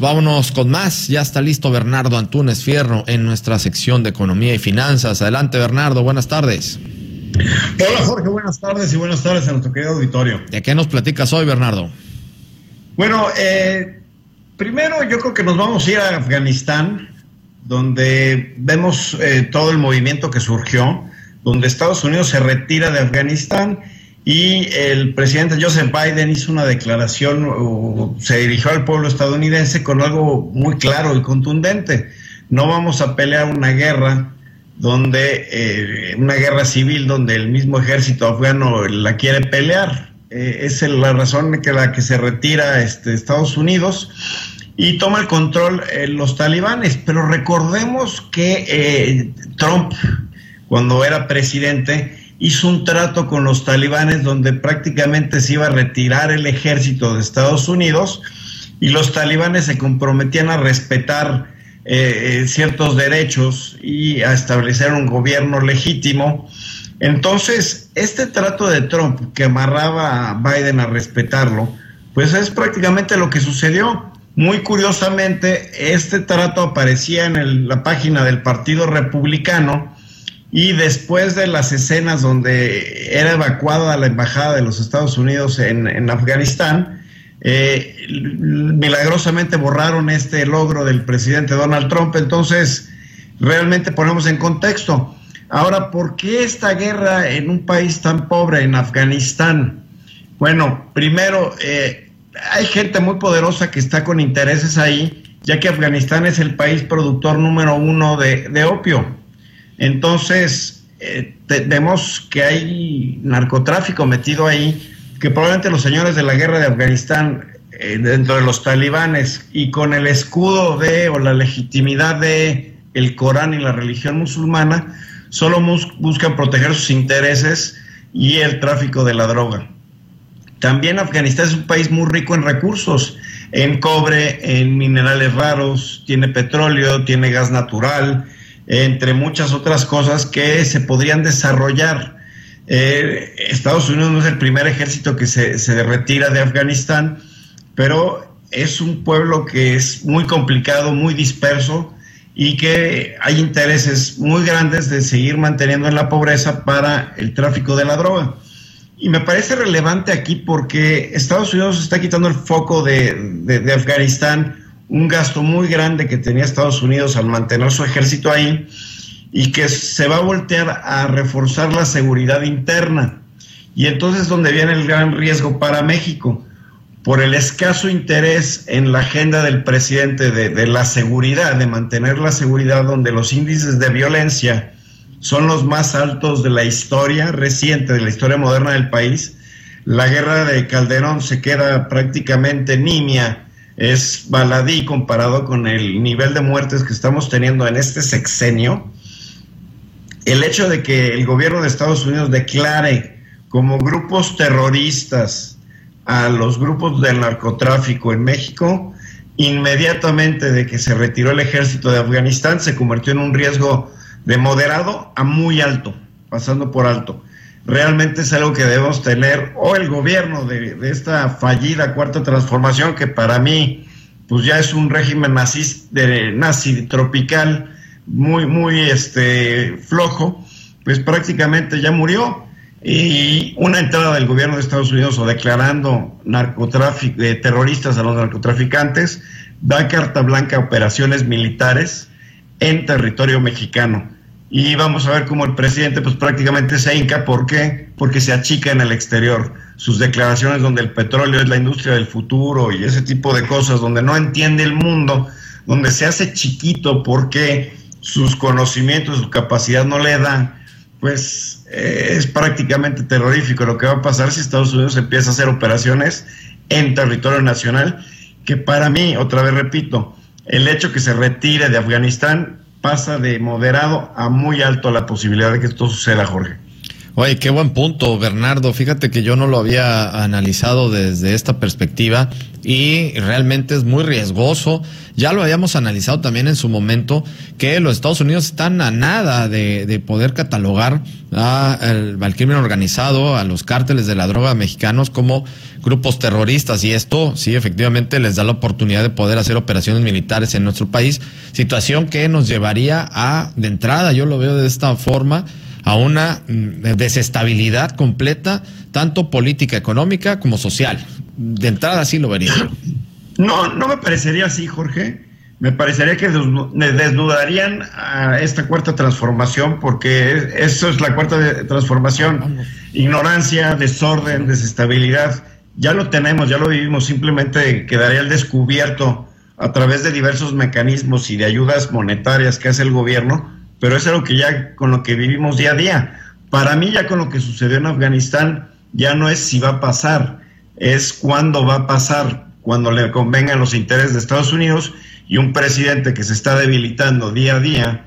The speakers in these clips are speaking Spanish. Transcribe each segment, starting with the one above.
Vámonos con más. Ya está listo Bernardo Antunes Fierro en nuestra sección de Economía y Finanzas. Adelante, Bernardo. Buenas tardes. Hola, Jorge. Buenas tardes y buenas tardes a nuestro querido auditorio. ¿De qué nos platicas hoy, Bernardo? Bueno, eh, primero yo creo que nos vamos a ir a Afganistán, donde vemos eh, todo el movimiento que surgió, donde Estados Unidos se retira de Afganistán y el presidente Joseph Biden hizo una declaración, se dirigió al pueblo estadounidense con algo muy claro y contundente. No vamos a pelear una guerra donde, eh, una guerra civil donde el mismo ejército afgano la quiere pelear. Eh, es la razón que la que se retira este, Estados Unidos y toma el control eh, los talibanes. Pero recordemos que Trump, cuando era presidente, hizo un trato con los talibanes donde prácticamente se iba a retirar el ejército de Estados Unidos y los talibanes se comprometían a respetar eh, eh, ciertos derechos y a establecer un gobierno legítimo. Entonces, este trato de Trump que amarraba a Biden a respetarlo, pues es prácticamente lo que sucedió. Muy curiosamente, este trato aparecía en la página del Partido Republicano, y después de las escenas donde era evacuada la embajada de los Estados Unidos en, Afganistán, eh, milagrosamente borraron este logro del presidente Donald Trump. Entonces, realmente ponemos en contexto. Ahora, ¿por qué esta guerra en un país tan pobre, en Afganistán? Bueno, primero, eh, hay gente muy poderosa que está con intereses ahí, ya que Afganistán es el país productor número uno de, de opio. Entonces, eh, vemos que hay narcotráfico metido ahí, que probablemente los señores de la guerra de Afganistán, eh, dentro de los talibanes y con el escudo de o la legitimidad de el Corán y la religión musulmana, solo buscan proteger sus intereses y el tráfico de la droga. También Afganistán es un país muy rico en recursos, en cobre, en minerales raros, tiene petróleo, tiene gas natural, entre muchas otras cosas que se podrían desarrollar. Eh, Estados Unidos no es el primer ejército que se, se retira de Afganistán, pero es un pueblo que es muy complicado, muy disperso y que hay intereses muy grandes de seguir manteniendo en la pobreza para el tráfico de la droga. Y me parece relevante aquí porque Estados Unidos está quitando el foco de, de, de Afganistán un gasto muy grande que tenía Estados Unidos al mantener su ejército ahí y que se va a voltear a reforzar la seguridad interna. Y entonces es donde viene el gran riesgo para México, por el escaso interés en la agenda del presidente de, de la seguridad, de mantener la seguridad donde los índices de violencia son los más altos de la historia reciente, de la historia moderna del país. La guerra de Calderón se queda prácticamente nimia es baladí comparado con el nivel de muertes que estamos teniendo en este sexenio. El hecho de que el gobierno de Estados Unidos declare como grupos terroristas a los grupos del narcotráfico en México, inmediatamente de que se retiró el ejército de Afganistán, se convirtió en un riesgo de moderado a muy alto, pasando por alto realmente es algo que debemos tener, o el gobierno de, esta fallida cuarta transformación, que para mí, pues ya es un régimen nazi, de, nazi tropical muy, muy este, flojo, pues prácticamente ya murió. Y una entrada del gobierno de Estados Unidos o declarando narcotráfico, de terroristas a los narcotraficantes, da carta blanca a operaciones militares en territorio mexicano y vamos a ver cómo el presidente pues prácticamente se hinca. ¿Por qué? Porque se achica en el exterior. Sus declaraciones donde el petróleo es la industria del futuro y ese tipo de cosas, donde no entiende el mundo, donde se hace chiquito porque sus conocimientos, su capacidad no le dan, pues eh, es prácticamente terrorífico lo que va a pasar si Estados Unidos empieza a hacer operaciones en territorio nacional, que para mí, otra vez repito, el hecho que se retire de Afganistán pasa de moderado a muy alto la posibilidad de que esto suceda, Jorge. Oye, qué buen punto, Bernardo. Fíjate que yo no lo había analizado desde esta perspectiva y realmente es muy riesgoso. Ya lo habíamos analizado también en su momento, que los Estados Unidos están a nada de, poder catalogar al crimen organizado, a los cárteles de la droga mexicanos como grupos terroristas y esto sí efectivamente les da la oportunidad de poder hacer operaciones militares en nuestro país, situación que nos llevaría a, de entrada, yo lo veo de esta forma, a una mm, desestabilidad completa, tanto política, económica como social. De entrada sí lo vería. No, no me parecería así, Jorge. Me parecería que desnudarían a esta cuarta transformación, porque eso es la cuarta transformación. Ignorancia, desorden, desestabilidad. Ya lo tenemos, ya lo vivimos, simplemente quedaría al descubierto a través de diversos mecanismos y de ayudas monetarias que hace el gobierno pero es algo que ya con lo que vivimos día a día. Para mí ya con lo que sucedió en Afganistán ya no es si va a pasar, es cuándo va a pasar, cuando le convengan los intereses de Estados Unidos y un presidente que se está debilitando día a día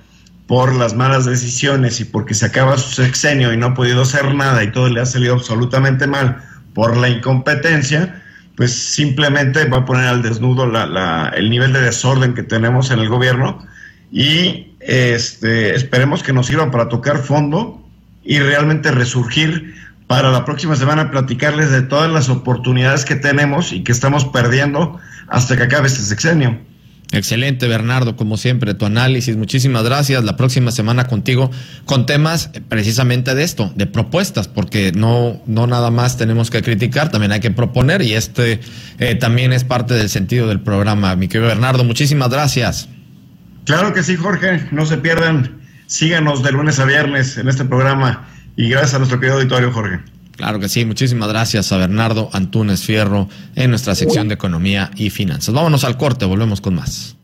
por las malas decisiones y porque se acaba su sexenio y no ha podido hacer nada y todo le ha salido absolutamente mal por la incompetencia, pues simplemente va a poner al desnudo el nivel de desorden que tenemos en el gobierno y este, esperemos que nos sirva para tocar fondo y realmente resurgir para la próxima semana platicarles de todas las oportunidades que tenemos y que estamos perdiendo hasta que acabe este sexenio. Excelente, Bernardo, como siempre, tu análisis. Muchísimas gracias. La próxima semana contigo con temas precisamente de esto, de propuestas, porque no, no nada más tenemos que criticar, también hay que proponer y este eh, también es parte del sentido del programa. Mi querido Bernardo, muchísimas gracias. Claro que sí, Jorge, no se pierdan, síganos de lunes a viernes en este programa y gracias a nuestro querido auditorio, Jorge. Claro que sí, muchísimas gracias a Bernardo Antunes Fierro en nuestra sección de Economía y Finanzas. Vámonos al corte, volvemos con más.